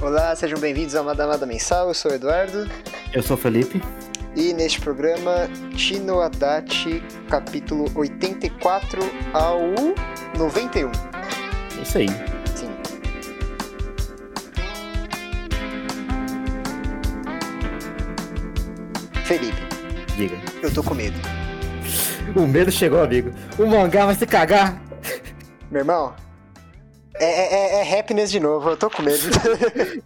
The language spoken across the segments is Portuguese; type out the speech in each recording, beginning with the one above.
Olá, sejam bem-vindos ao Madamada Mensal. Eu sou o Eduardo. Eu sou o Felipe. E neste programa, Tino Adachi, capítulo 84 ao 91. É isso aí. Sim. Felipe, Diga. eu tô com medo. O medo chegou, amigo. O mangá vai se cagar. Meu irmão, é, é, é happiness de novo, eu tô com medo.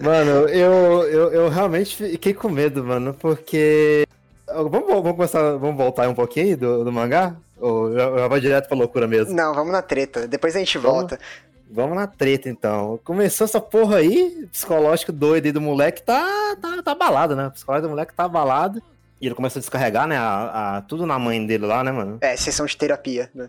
Mano, eu, eu, eu realmente fiquei com medo, mano, porque. Vamos, vamos começar, vamos voltar um pouquinho do, do mangá? Ou já, já vai direto pra loucura mesmo? Não, vamos na treta, depois a gente Vamos. volta. Vamos na treta então. Começou essa porra aí, psicológico doido aí do moleque, tá, tá, tá abalado, né? O psicológico do moleque tá abalado. E ele começa a descarregar, né? A, a- tudo na mãe dele lá, né, mano? É, sessão de terapia, né?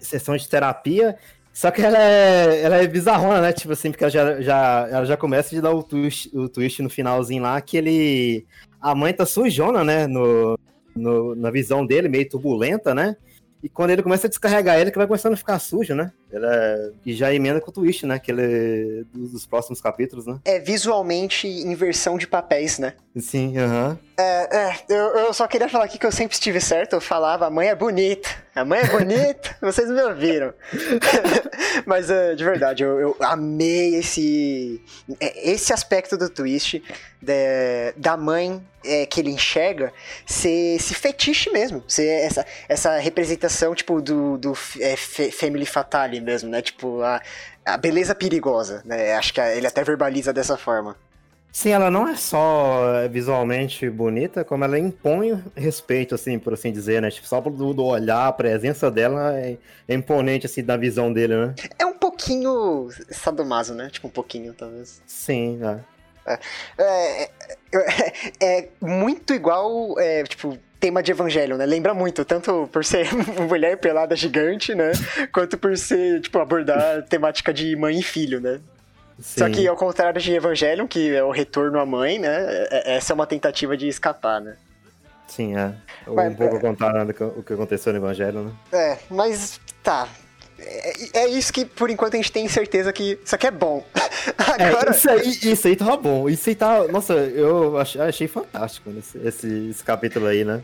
sessão de terapia. Só que ela é, ela é bizarrona, né? Tipo assim, porque ela já, já, ela já começa a dar o twist, o twist no finalzinho lá, que ele. A mãe tá sujona, né? No, no- na visão dele, meio turbulenta, né? E quando ele começa a descarregar ele, que vai começando a ficar sujo, né? Ela, é- e já emenda com o twist, né? Que ele, dos, dos próximos capítulos, né? É visualmente inversão de papéis, né? Sim, aham. É, é, eu, eu só queria falar aqui que eu sempre estive certo, eu falava, a mãe é bonita, a mãe é bonita, vocês me ouviram. Mas, é, de verdade, eu, eu amei esse, é, esse aspecto do twist de- da mãe é, que ele enxerga ser esse fetiche mesmo, ser essa, essa representação, tipo, do, do é, Family Fatale mesmo, né? Tipo, a, a beleza perigosa, né? Acho que ele até verbaliza dessa forma. Sim, ela não é só é, visualmente bonita, como ela impõe respeito, assim, por assim dizer, né? Tipo, só do, do olhar, a presença dela é, é imponente, assim, da visão dele, né? É um pouquinho sadomaso, né? Tipo, um pouquinho, talvez. Sim, é. É, é, é muito igual, é, tipo, tema de Evangelho, né? Lembra muito, tanto por ser mulher pelada gigante, né? Quanto por ser, tipo, abordar temática de mãe e filho, né? Sim. Só que ao contrário de Evangelho, que é o retorno à mãe, né? é- Essa é uma tentativa de escapar, né? Sim, é. Um Mas, pouco é. contar né, do que aconteceu no Evangelho, né? É, mas tá. É, é isso que, por enquanto, a gente tem certeza que isso aqui é bom. É, Agora, isso aí, isso aí tava bom. Isso aí tá. Nossa, eu ach- achei fantástico esse, esse, esse capítulo aí, né?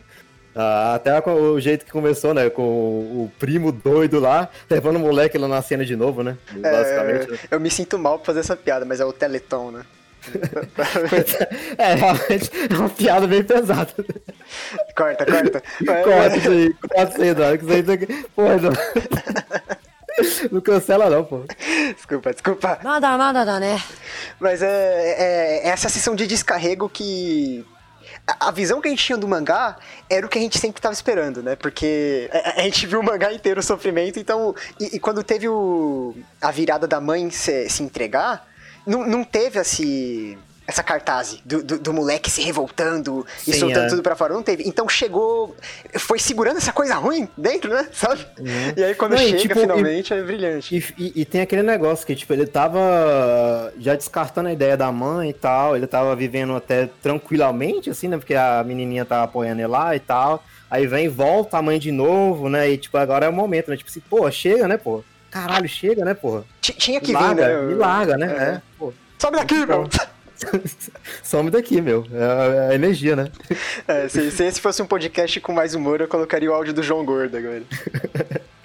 Ah, até o jeito que começou, né? Com o, primo doido lá, levando o moleque lá na cena de novo, né? Basicamente. né? eu me sinto mal por fazer essa piada, mas é o Teleton, né? É, realmente é uma piada bem pesada. corta, corta. Corta isso aí, corta isso aí, Eduardo. Isso aí tem que. Porra, Não cancela não, pô. Desculpa, desculpa. Nada, nada, dá, né? Mas é, é, é essa sessão de descarrego que... A, visão que a gente tinha do mangá era o que a gente sempre estava esperando, né? Porque a, a, gente viu o mangá inteiro o sofrimento, então... E, e quando teve o, a virada da mãe se, se entregar, não, não teve esse... Assim, essa cartaz do, do, do moleque se revoltando e Sim, soltando é. tudo pra fora. Não teve. Então chegou. Foi segurando essa coisa ruim dentro, né? Sabe? E aí quando Não, e chega tipo, finalmente é brilhante. E, e- e tem aquele negócio que, tipo, ele tava já descartando a ideia da mãe e tal, ele tava vivendo até tranquilamente, assim, né? Porque a menininha tava apoiando ele lá e tal. Aí vem, volta a mãe de novo, né? E, tipo, agora é o momento, né? Tipo assim, pô, chega, né, pô? Caralho, chega, né? Ti- Tinha que Me vir, larga, né? me larga, né? É. É, pô. Sobe daqui, meu! Some daqui, meu. É a energia, né? É, se, se esse fosse um podcast com mais humor, eu colocaria o áudio do João Gordo agora.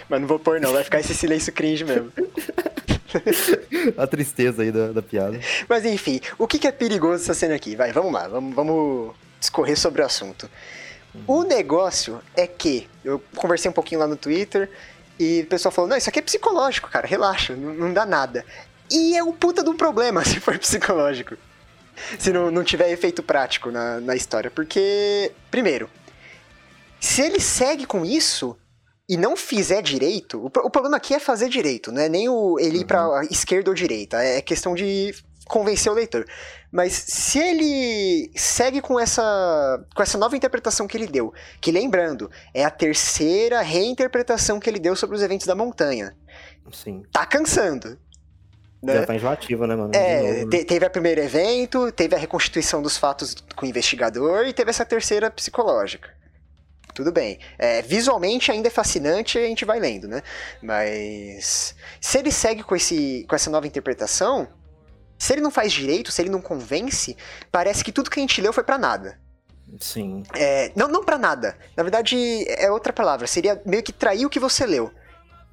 Mas não vou pôr, não. Vai ficar esse silêncio cringe mesmo. A tristeza aí da, da piada. Mas enfim, o que, que é perigoso essa cena aqui? Vai, vamos lá. Vamos, vamos discorrer sobre o assunto. O negócio é que... Eu conversei um pouquinho lá no Twitter e o pessoal falou, não, isso aqui é psicológico, cara. Relaxa, não, não dá nada. E é um puta de um problema se for psicológico. Se não, não tiver efeito prático na, na história. Porque, primeiro, se ele segue com isso e não fizer direito, o, o problema aqui é fazer direito, não é nem o, ele ir pra esquerda ou direita, é questão de convencer o leitor. Mas se ele segue com essa, com essa nova interpretação que ele deu, que lembrando, é a terceira reinterpretação que ele deu sobre os eventos da montanha, Sim. tá cansando. Né? Já tá enjoativa, né, mano? É, novo, né? te- teve o primeiro evento, teve a reconstituição dos fatos com o investigador e teve essa terceira psicológica. Tudo bem. É, visualmente ainda é fascinante a gente vai lendo, né? Mas se ele segue com, esse, com essa nova interpretação, Se ele não faz direito, se ele não convence, parece que tudo que a gente leu foi para nada. Sim. É, não, não para nada. Na verdade, é outra palavra. Seria meio que trair o que você leu.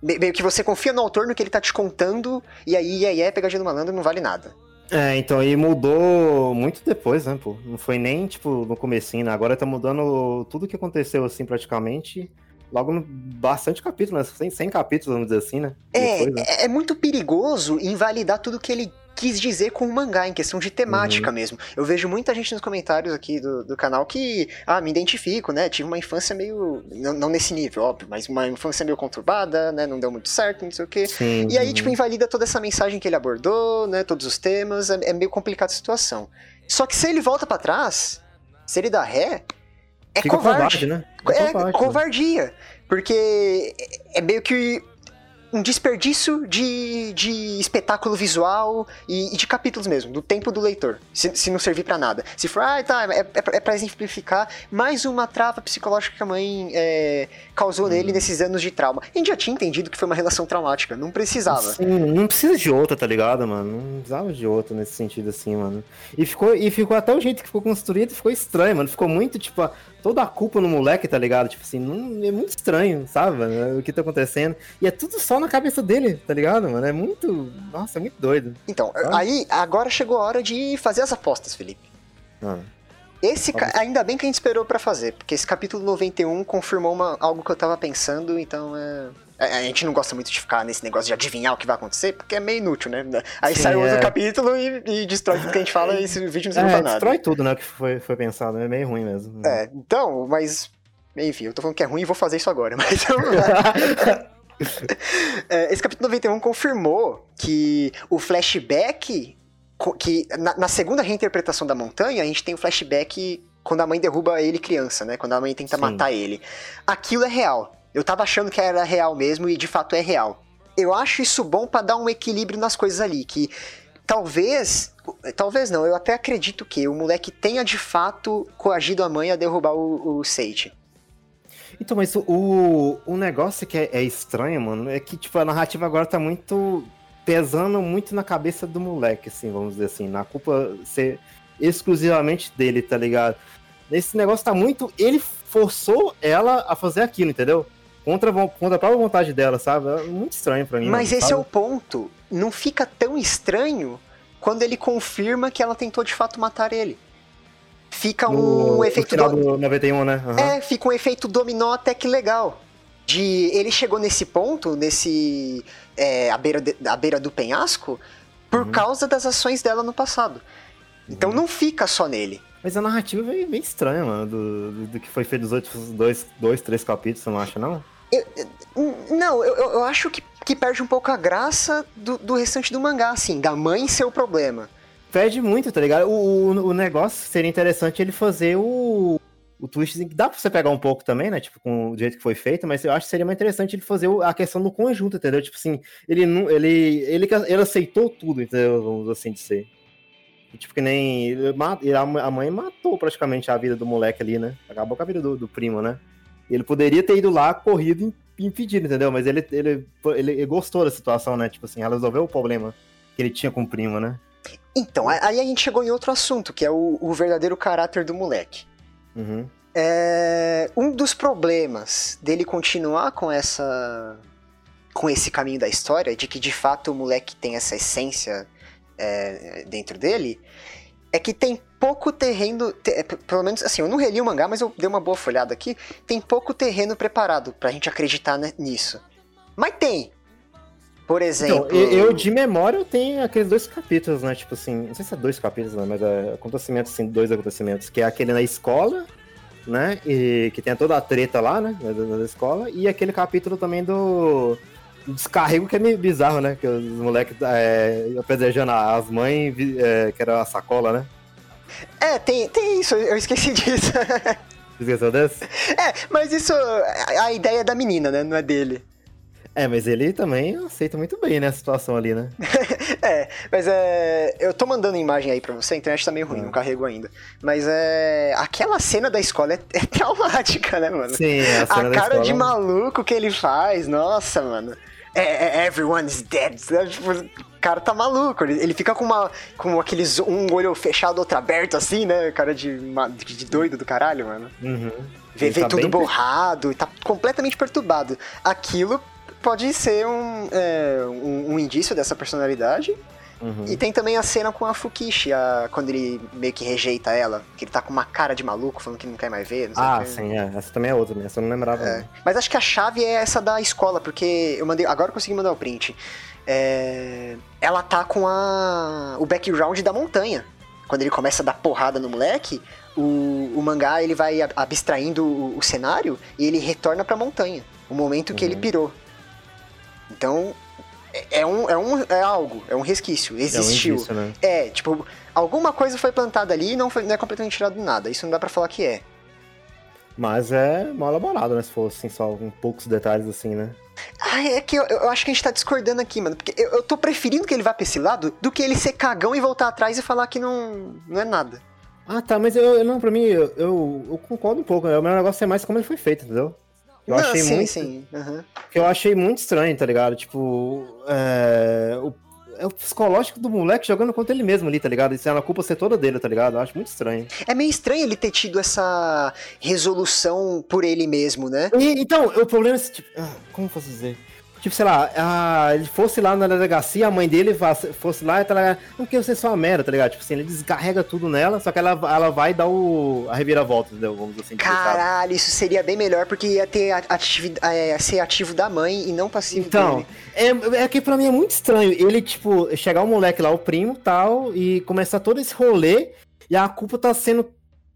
Meio que você confia no autor, no que ele tá te contando, e aí, e aí, é pegadinha do malandro não vale nada. É, então, e mudou muito depois, né, pô? Não foi nem, tipo, no comecinho, né? Agora tá mudando tudo que aconteceu, assim, praticamente, logo no bastante capítulo, né? 100, 100 capítulos, vamos dizer assim, né? É, depois, né? é, é muito perigoso invalidar tudo que ele quis dizer com o mangá, em questão de temática uhum. mesmo. Eu vejo muita gente nos comentários aqui do, do canal que, ah, me identifico, né? Tive uma infância meio. Não, não, nesse nível, óbvio, mas uma infância meio conturbada, né? Não deu muito certo, não sei o quê. Sim, e aí, tipo, invalida toda essa mensagem que ele abordou, né? Todos os temas. É, é meio complicada a situação. Só que se ele volta para trás, se ele dá ré, é Fica covarde. covarde né? É, é covarde, covardia. Porque é meio que um desperdício de, de espetáculo visual e, e, de capítulos mesmo, do tempo do leitor, se, se não servir para nada. Se for, ah, tá, é, é, é pra exemplificar mais uma trava psicológica que a mãe é, causou nele uhum. nesses anos de trauma. A gente já tinha entendido que foi uma relação traumática, não precisava. Sim, não precisa de outra, tá ligado, mano? Não precisava de outra nesse sentido assim, mano. E ficou, e ficou até o jeito que ficou construído, ficou estranho, mano. Ficou muito, tipo, toda a culpa no moleque, tá ligado? Tipo assim, não, é muito estranho, sabe? O que tá acontecendo. E é tudo só na cabeça dele, tá ligado, mano? É muito. Nossa, é muito doido. Então, aí, agora chegou a hora de fazer as apostas, Felipe. Ah. Esse, ca... ainda bem que a gente esperou para fazer, porque esse capítulo 91 confirmou uma, algo que eu tava pensando, então é... A gente não gosta muito de ficar nesse negócio de adivinhar o que vai acontecer, porque é meio inútil, né? Aí Sim, sai outro é... capítulo e, e, destrói tudo que a gente fala e esse vídeo não é, pra nada. destrói tudo, né? O que foi, foi pensado, é meio ruim mesmo. É, então, mas... Enfim, eu tô falando que é ruim e vou fazer isso agora, mas... é, esse capítulo 91 confirmou que o flashback que na, na, segunda reinterpretação da montanha, a gente tem o flashback quando a mãe derruba ele criança, né? Quando a mãe tenta Sim. matar ele. Aquilo é real. Eu tava achando que era real mesmo e de fato é real. Eu acho isso bom para dar um equilíbrio nas coisas ali, que talvez, talvez não, eu até acredito que o moleque tenha de fato coagido a mãe a derrubar o, o Sage. Então, mas o, o negócio que é, é, estranho, mano, é que, tipo, a narrativa agora tá muito pesando muito na cabeça do moleque, assim, vamos dizer assim, na culpa ser exclusivamente dele, tá ligado? Esse negócio tá muito. Ele forçou ela a fazer aquilo, entendeu? Contra, contra a própria vontade dela, sabe? É muito estranho pra mim. Mas esse é o ponto. Não fica tão estranho quando ele confirma que ela tentou de fato matar ele. Fica um no, efeito. No final do 91, né? Uhum. É, fica um efeito dominó até que legal de ele chegou nesse ponto, nesse é, à, beira de, à beira do penhasco, por uhum. causa das ações dela no passado. Então uhum. não fica só nele. Mas a narrativa é bem, bem estranha, mano, do, do, do, que foi feito nos outros dois, dois três capítulos, você não acha, não? Eu, não, eu, eu acho que, que perde um pouco a graça do, do restante do mangá, assim, da mãe ser o problema. Perde muito, tá ligado? O, o, o negócio seria interessante ele fazer o, o twist dá pra você pegar um pouco também, né? Tipo, com o jeito que foi feito, mas eu acho que seria mais interessante ele fazer a questão do conjunto, entendeu? Tipo assim, ele não. Ele, ele, ele aceitou tudo, entendeu? Vamos assim dizer. Tipo, que nem. A mãe matou praticamente a vida do moleque ali, né? Acabou com a vida do, do primo, né? Ele poderia ter ido lá, corrido e impedido, entendeu? Mas ele, ele, ele, ele gostou da situação, né? Tipo assim, ela resolveu o problema que ele tinha com o primo, né? Então, aí a gente chegou em outro assunto, que é o, o verdadeiro caráter do moleque. Uhum. É, um dos problemas dele continuar com essa com esse caminho da história, de que de fato o moleque tem essa essência é, dentro dele, é que tem pouco terreno, te, pelo menos assim, eu não reli o mangá, mas eu dei uma boa folhada aqui, tem pouco terreno preparado pra gente acreditar nisso. Mas tem. Por então, exemplo. Então, eu, de memória eu tenho aqueles dois capítulos, né? Tipo assim, não sei se é dois capítulos, né? Mas é acontecimentos, assim, dois acontecimentos, que é aquele na escola né? E que tem toda a treta lá, né? Da, escola. E aquele capítulo também do descarrego que é meio bizarro, né? Que os moleques é, apedrejando as mães, é, que era a sacola, né? É, tem, tem isso, eu esqueci disso. Esqueceu desse? É, mas isso, a ideia é da menina, né? Não é dele. É, mas ele também aceita muito bem, né, a situação ali, né? é, mas é. Eu tô mandando imagem aí pra você, a internet tá meio ruim, é. não carrego ainda. Mas é. Aquela cena da escola é, é traumática, né, mano? Sim, a cena A cara escola... de maluco que ele faz, nossa, mano. É, é, everyone's dead. Tipo, cara tá maluco. Ele, ele fica com uma. com aqueles. um olho fechado, outro aberto, assim, né? Cara de, de doido do caralho, mano. Uhum. Vê, vê tá tudo bem- borrado e tá completamente perturbado. Aquilo pode ser um, é, um, um indício dessa personalidade. Uhum. E tem também a cena com a Fukishi, a- quando ele meio que rejeita ela, que ele tá com uma cara de maluco, falando que não quer mais ver, não sei o Ah, quê. sim, é. Essa também é outra, né? Essa eu não lembrava. É. Mas acho que a chave é essa da escola, porque eu mandei. Agora eu consegui mandar o print. É, ela tá com a, o background da montanha. Quando ele começa a dar porrada no moleque, o, o mangá ele vai ab- abstraindo o, o cenário e ele retorna pra montanha. O momento que Uhum. ele pirou. Então, é, é um, é, um, é algo, é um resquício, É um existiu. indício, né? É, tipo, alguma coisa foi plantada ali e não, foi, não é completamente tirado do nada. Isso não dá pra falar que é. Mas é mal elaborado, né? Se fosse assim, só com poucos detalhes assim, né? Ah, é que eu, eu acho que a gente tá discordando aqui, mano. Porque eu, eu tô preferindo que ele vá pra esse lado do que ele ser cagão e voltar atrás e falar que não, não é nada. Ah, tá, mas eu, eu- não, pra mim, eu, eu, eu concordo um pouco, né? O meu negócio é mais como ele foi feito, entendeu? Eu achei sim, muito. sim. aham. que eu achei muito estranho, tá ligado? Tipo, é, o, é o psicológico do moleque jogando contra ele mesmo ali, tá ligado? Isso é a culpa ser toda dele, tá ligado? Eu acho muito estranho. É meio estranho ele ter tido essa resolução por ele mesmo, né? E, então, o problema é, esse, tipo, ah, como posso dizer? Tipo, sei lá, ah, ele fosse lá na delegacia, a mãe dele fosse lá e tá lá, não quer ser só uma merda, tá ligado? Tipo assim, ele descarrega tudo nela, só que ela, ela vai dar o, a reviravolta, entendeu? Vamos assim dizer, sabe? Caralho, isso seria bem melhor porque ia ter a- ativi- é, ser ativo da mãe e não passivo Então, dele. é, é que pra mim é muito estranho ele, tipo, chegar o moleque lá, o primo tal, e começar todo esse rolê, e a culpa tá sendo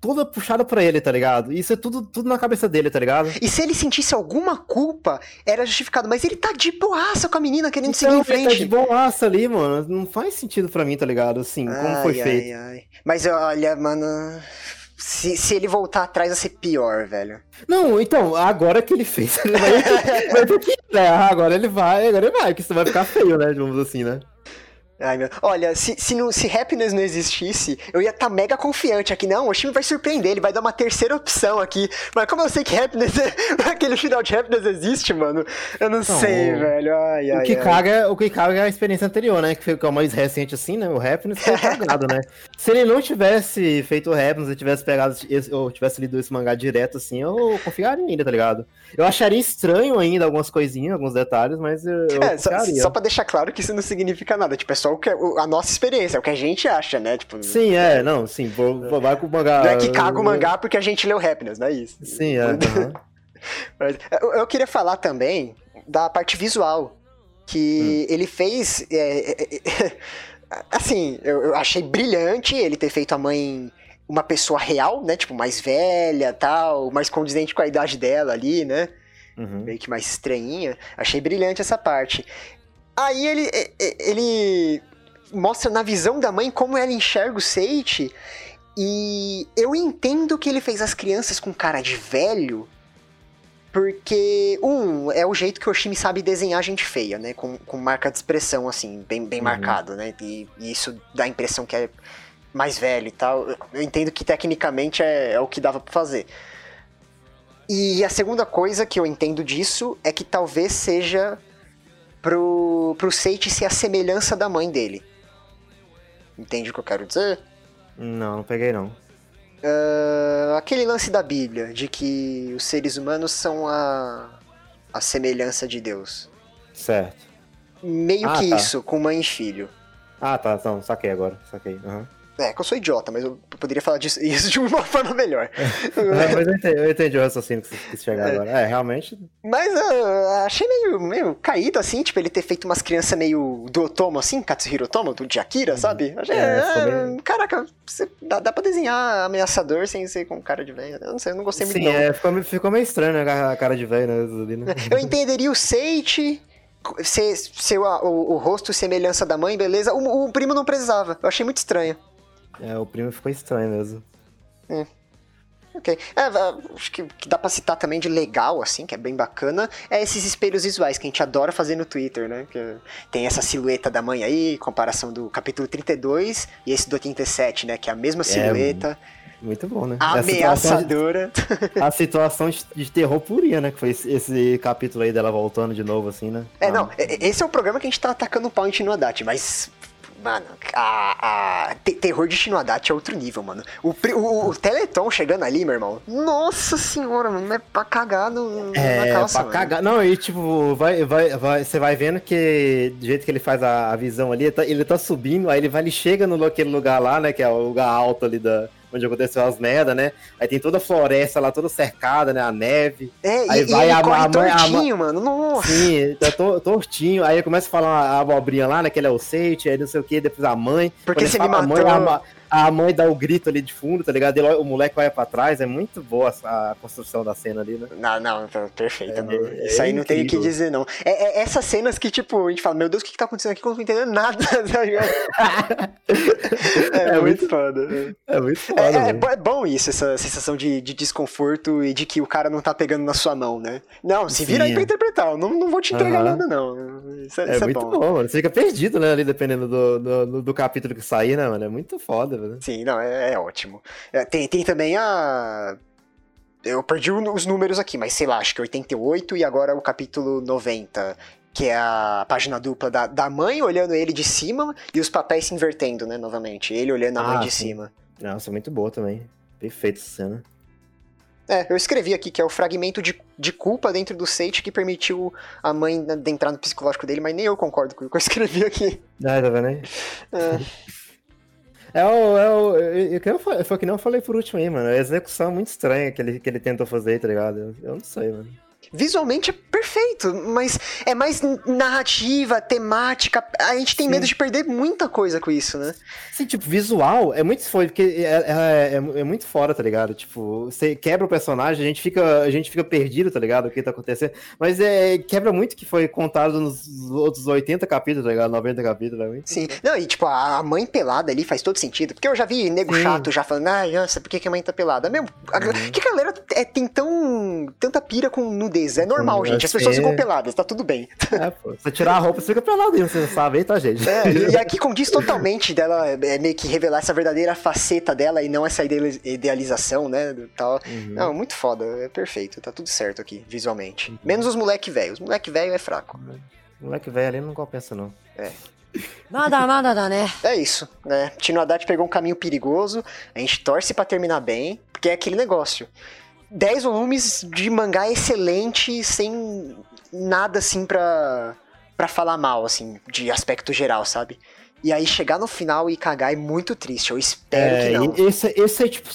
toda puxada pra ele, tá ligado? Isso é tudo, tudo na cabeça dele, tá ligado? E se ele sentisse alguma culpa, era justificado. Mas ele tá de boaça com a menina querendo seguir Então, em ele tá de frente. boaça ali, mano. Não faz sentido pra mim, tá ligado? Assim, como foi Ai, feito. ai, ai. Mas olha, mano. Se, se ele voltar atrás, vai ser pior, velho. Não, então, agora que ele fez, ele vai, vai ter que. É, agora ele vai, agora ele vai, porque isso vai ficar feio, né? Digamos assim, né? Ai, meu. Olha, se, se, não, se Happiness não existisse, eu ia estar mega confiante aqui. Não, o time vai surpreender, ele vai dar uma terceira opção aqui. Mas como eu sei que Happiness, aquele final de Happiness existe, mano, eu não Não, sei, o- velho. Ai, O ai, que, ai. caga, o que caga é a experiência anterior, né? Que foi que é o mais recente, assim, né? O Happiness foi cagado, né? Se ele não tivesse feito o Happiness e tivesse pegado ou tivesse lido esse mangá direto, assim, eu confiaria ainda, tá ligado? Eu acharia estranho ainda algumas coisinhas, alguns detalhes, mas eu, eu É, só, só pra deixar claro que isso não significa nada. Tipo, é só o que, o- a nossa experiência, é o que a gente acha, né? Tipo, Sim, é, não, sim, vou, vou- vai com o mangá. não é que caga o mangá porque a gente leu Happiness, não é isso. Sim, é. Mas Eu, eu queria falar também da parte visual. Que ele fez. é, é, é, assim, eu, eu achei brilhante ele ter feito a mãe uma pessoa real, né? Tipo, mais velha tal, mais condizente com a idade dela ali, né? Uhum. Meio que mais estranhinha. Achei brilhante essa parte. Aí ele, ele mostra na visão da mãe como ela enxerga o Seiichi. E eu entendo que ele fez as crianças com cara de velho. Porque, um, é o jeito que o Oshimi sabe desenhar gente feia, né? Com, com marca de expressão, assim, bem, bem Uhum. marcado, né? E, e isso dá a impressão que é mais velho e tal. Eu entendo que tecnicamente é, é o que dava pra fazer. E a segunda coisa que eu entendo disso é que talvez seja pro, pro Seiichi ser a semelhança da mãe dele. Entende o que eu quero dizer? Não, não peguei não. Ah, aquele lance da Bíblia, de que os seres humanos são a, a semelhança de Deus. Certo. Meio Ah, que tá. isso, com mãe e filho. Ah, tá, não, saquei agora, saquei. aham. É, que eu sou idiota, mas eu poderia falar disso, isso de uma forma melhor. É, mas eu entendi, eu entendi o raciocínio que você quis chegar agora. É, realmente. Mas eu achei meio, meio caído, assim, tipo, ele ter feito umas crianças meio do Otomo, assim, Katsuhiro Otomo, do de Akira, sabe? Achei, É, é, ficou meio- Caraca, você- dá, dá pra desenhar ameaçador sem ser com cara de velho. Eu não sei, eu não gostei muito Sim, é, ficou, meio- ficou meio estranho, né? A cara de velho, né? né? Eu entenderia o Seiichi ser, ser o, o, o rosto e semelhança da mãe, beleza. O, o primo não precisava. Eu achei muito estranho. É, o primo ficou estranho mesmo. Ok. É, va- acho que, que dá pra citar também de legal, assim, que é bem bacana, é esses espelhos visuais que a gente adora fazer no Twitter, né? Que tem essa silhueta da mãe aí, comparação do capítulo 32 e esse do 87, né? Que é a mesma silhueta. Muito bom, né? Ameaçadora. A situação, de, a situação de, de, terror purinha, né? Que foi esse, esse, capítulo aí dela voltando de novo, assim, né? É, não, esse é o programa que a gente tá atacando o pau em Shinoadate, mas Mano, a, a terror de Shinoadate é outro nível, mano. O, o, o, Teleton chegando ali, meu irmão. Nossa senhora, mano. É pra cagar no, é, na calça, pra mano. cagar. Não, e tipo, vai, vai, vai, você vai vendo que do jeito que ele faz a, a visão ali, ele tá, ele tá, subindo, aí ele vai, ele chega no aquele lugar lá, né? Que é o lugar alto ali da, onde aconteceu as merda, né? Aí tem toda a floresta lá, toda cercada, né? A neve. É, aí e, vai e a, corre a, tortinho, a, mano. Nossa. Sim, tá to, tortinho. Aí começa a falar a abobrinha lá, né? Que ele é o Seite, aí não sei o que, depois a mãe. Porque você me matou. A mãe, a mãe dá o grito ali de fundo, tá ligado? o moleque vai pra trás, é muito boa a construção da cena ali, né? Não, não, tá perfeita. É, é, Isso aí não tem o que dizer, não. É, é, essas cenas que, tipo, a gente fala, meu Deus, o que, que tá acontecendo aqui? Eu não tô entendendo nada, tá ligado? é, é, muito foda. É muito foda. É, é, bom isso, essa sensação de, de, desconforto e de que o cara não tá pegando na sua mão, né? Não, se vira Sim. aí pra interpretar, eu não, não vou te entregar nada, não. Isso, é, isso muito bom. bom, mano. Você fica perdido, né, ali, dependendo do, do, do capítulo que sair, né, mano? É muito foda, velho. Sim, não, é, é ótimo. É, tem, tem também a. Eu perdi os números aqui, mas sei lá, acho que 88 e agora o capítulo 90, que é a página dupla da, da mãe olhando ele de cima e os papéis se invertendo, né, novamente. Ele olhando a ah, mãe de sim. cima. Nossa, muito boa também. Perfeita essa cena. É, eu escrevi aqui que é o fragmento de, de culpa dentro do Sage que permitiu a mãe entrar no psicológico dele, mas nem eu concordo com o que eu escrevi aqui. Ah, tá vendo aí? É. É o. É o eu, eu, foi que não falei por último aí, mano. A execução é muito estranha que ele, que ele tentou fazer, tá ligado? Eu, eu não sei, mano visualmente é perfeito, mas é mais narrativa, temática. A gente tem Sim. medo de perder muita coisa com isso, né? Sim, tipo, visual é muito foda, porque é, é, é, é, muito fora, tá ligado? Tipo, você quebra o personagem, a gente fica, a gente fica perdido, tá ligado? O que tá acontecendo. Mas é, quebra muito que foi contado nos outros 80 capítulos, tá ligado? 90 capítulos, é muito. Sim. Não, e tipo, a mãe pelada ali faz todo sentido. Porque eu já vi nego Sim. chato já falando, ah, nossa, por que, que a mãe tá pelada? Mesmo, uhum. que a galera é, tem tão, tanta pira com nudez é normal, gente. As pessoas ficam peladas, tá tudo bem. É, pô. Você tirar a roupa, você fica pelado, você sabe, hein, tá, gente? É, e aqui condiz totalmente dela é, meio que revelar essa verdadeira faceta dela e não essa idealização, né? Tal. Uhum. Não, muito foda, é perfeito, tá tudo certo aqui, visualmente. Uhum. Menos os moleque velho. Os moleque velho é fraco. moleque velho ali não compensa, não. É. Nada, nada, dá, né? É isso, né? Tino Haddad pegou um caminho perigoso, a gente torce para terminar bem, porque é aquele negócio. 10 volumes de mangá excelente, sem nada assim pra, pra falar mal, assim, de aspecto geral, sabe? E aí chegar no final e cagar é muito triste. Eu espero é, que não. Esse, esse é tipo.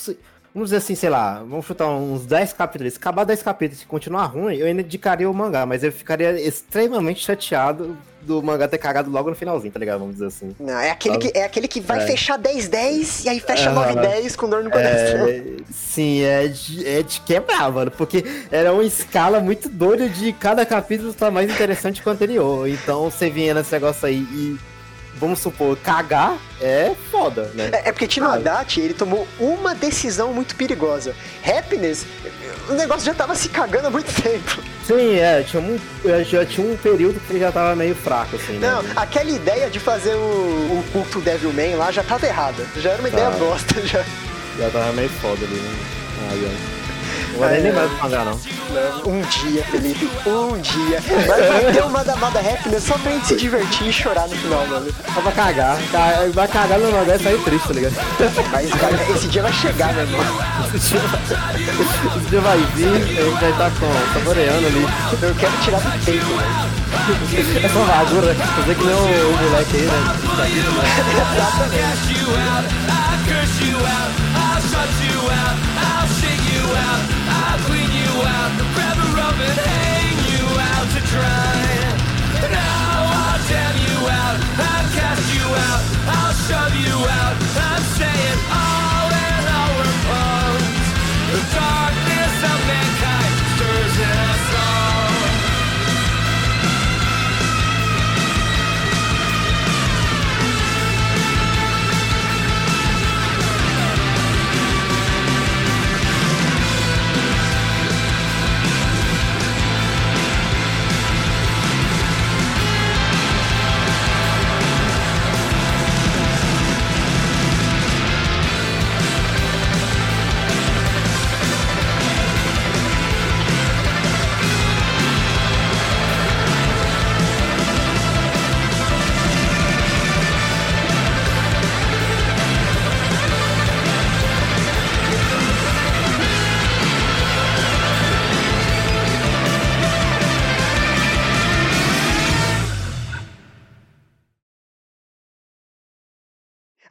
Vamos dizer assim, sei lá, vamos chutar uns 10 capítulos. Se acabar 10 capítulos e continuar ruim, eu ainda indicaria o mangá, mas eu ficaria extremamente chateado do mangá ter cagado logo no finalzinho, tá ligado? Vamos dizer assim. Não, é aquele, que, é aquele que vai é. fechar 10-10 e aí fecha 9-10 com dor no coração. É, sim, é de, é de quebrar, mano, porque era uma escala muito doida de cada capítulo estar tá mais interessante que o anterior. Então você vinha nesse negócio aí e vamos supor, cagar é foda, né? É, é porque Tino Haddad, ele tomou uma decisão muito perigosa. Happiness, o negócio já tava se cagando há muito tempo. Sim, é, tinha um, já tinha um período que ele já tava meio fraco, assim, né? Não, aquela ideia de fazer o, o culto Devilman lá já tava errada. Já era uma ideia bosta, já. Já tava meio foda ali, né? Ai, não vou nem lembrar do mangá, não. Um dia, Felipe, um dia. Vai, ter uma da Mada Happiness só pra gente se divertir e chorar no final, mano. Só pra cagar. Vai cagar no mangá e sair triste, tá ligado? Mas, cara, esse dia vai chegar, meu irmão. Esse dia, vai vir, a gente vai estar com, saboreando ali. Eu quero tirar do peito, velho. É só vagura, fazer que nem o, o moleque aí, né? Exatamente. I'll clean you out, hang you out to dry. Now I'll damn you out, I'll cast you out, I'll shove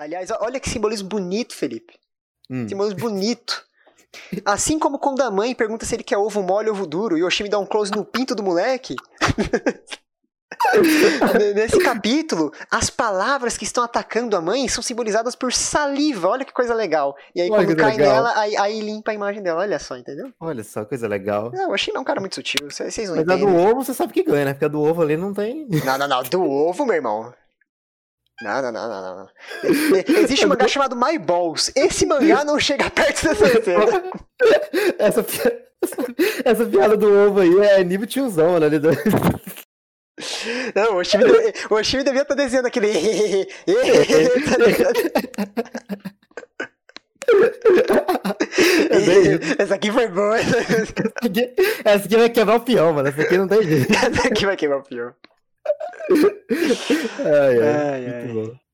Aliás, olha que simbolismo bonito, Felipe. Hum. Simbolismo bonito. Assim como quando a mãe pergunta se ele quer ovo mole ou ovo duro e o Oshimi dá um close no pinto do moleque. Nesse capítulo, as palavras que estão atacando a mãe são simbolizadas por saliva. Olha que coisa legal. E aí, Olha quando cai legal. nela, aí, aí limpa a imagem dela. Olha só, entendeu? Olha só, coisa legal. Não, o Oshimi é um cara muito sutil. Vocês não Mas a do entendem. ovo você sabe que ganha, né? Porque a do ovo ali não tem. Não, não, não. Do ovo, meu irmão. Não, não, não, não, não, Existe um mangá chamado My Balls. Esse mangá não chega perto dessa cena. Essa, pi- essa piada do ovo aí é nível tiozão, né? Não, o Oshimi, deve- o Oshimi devia estar desenhando aquele. tá? É. Essa aqui foi boa. Essa Essa aqui vai quebrar o peão, mano. Essa aqui não tem jeito. aqui vai queimar o pior. Ai, ai, Ai, ai. muito bom.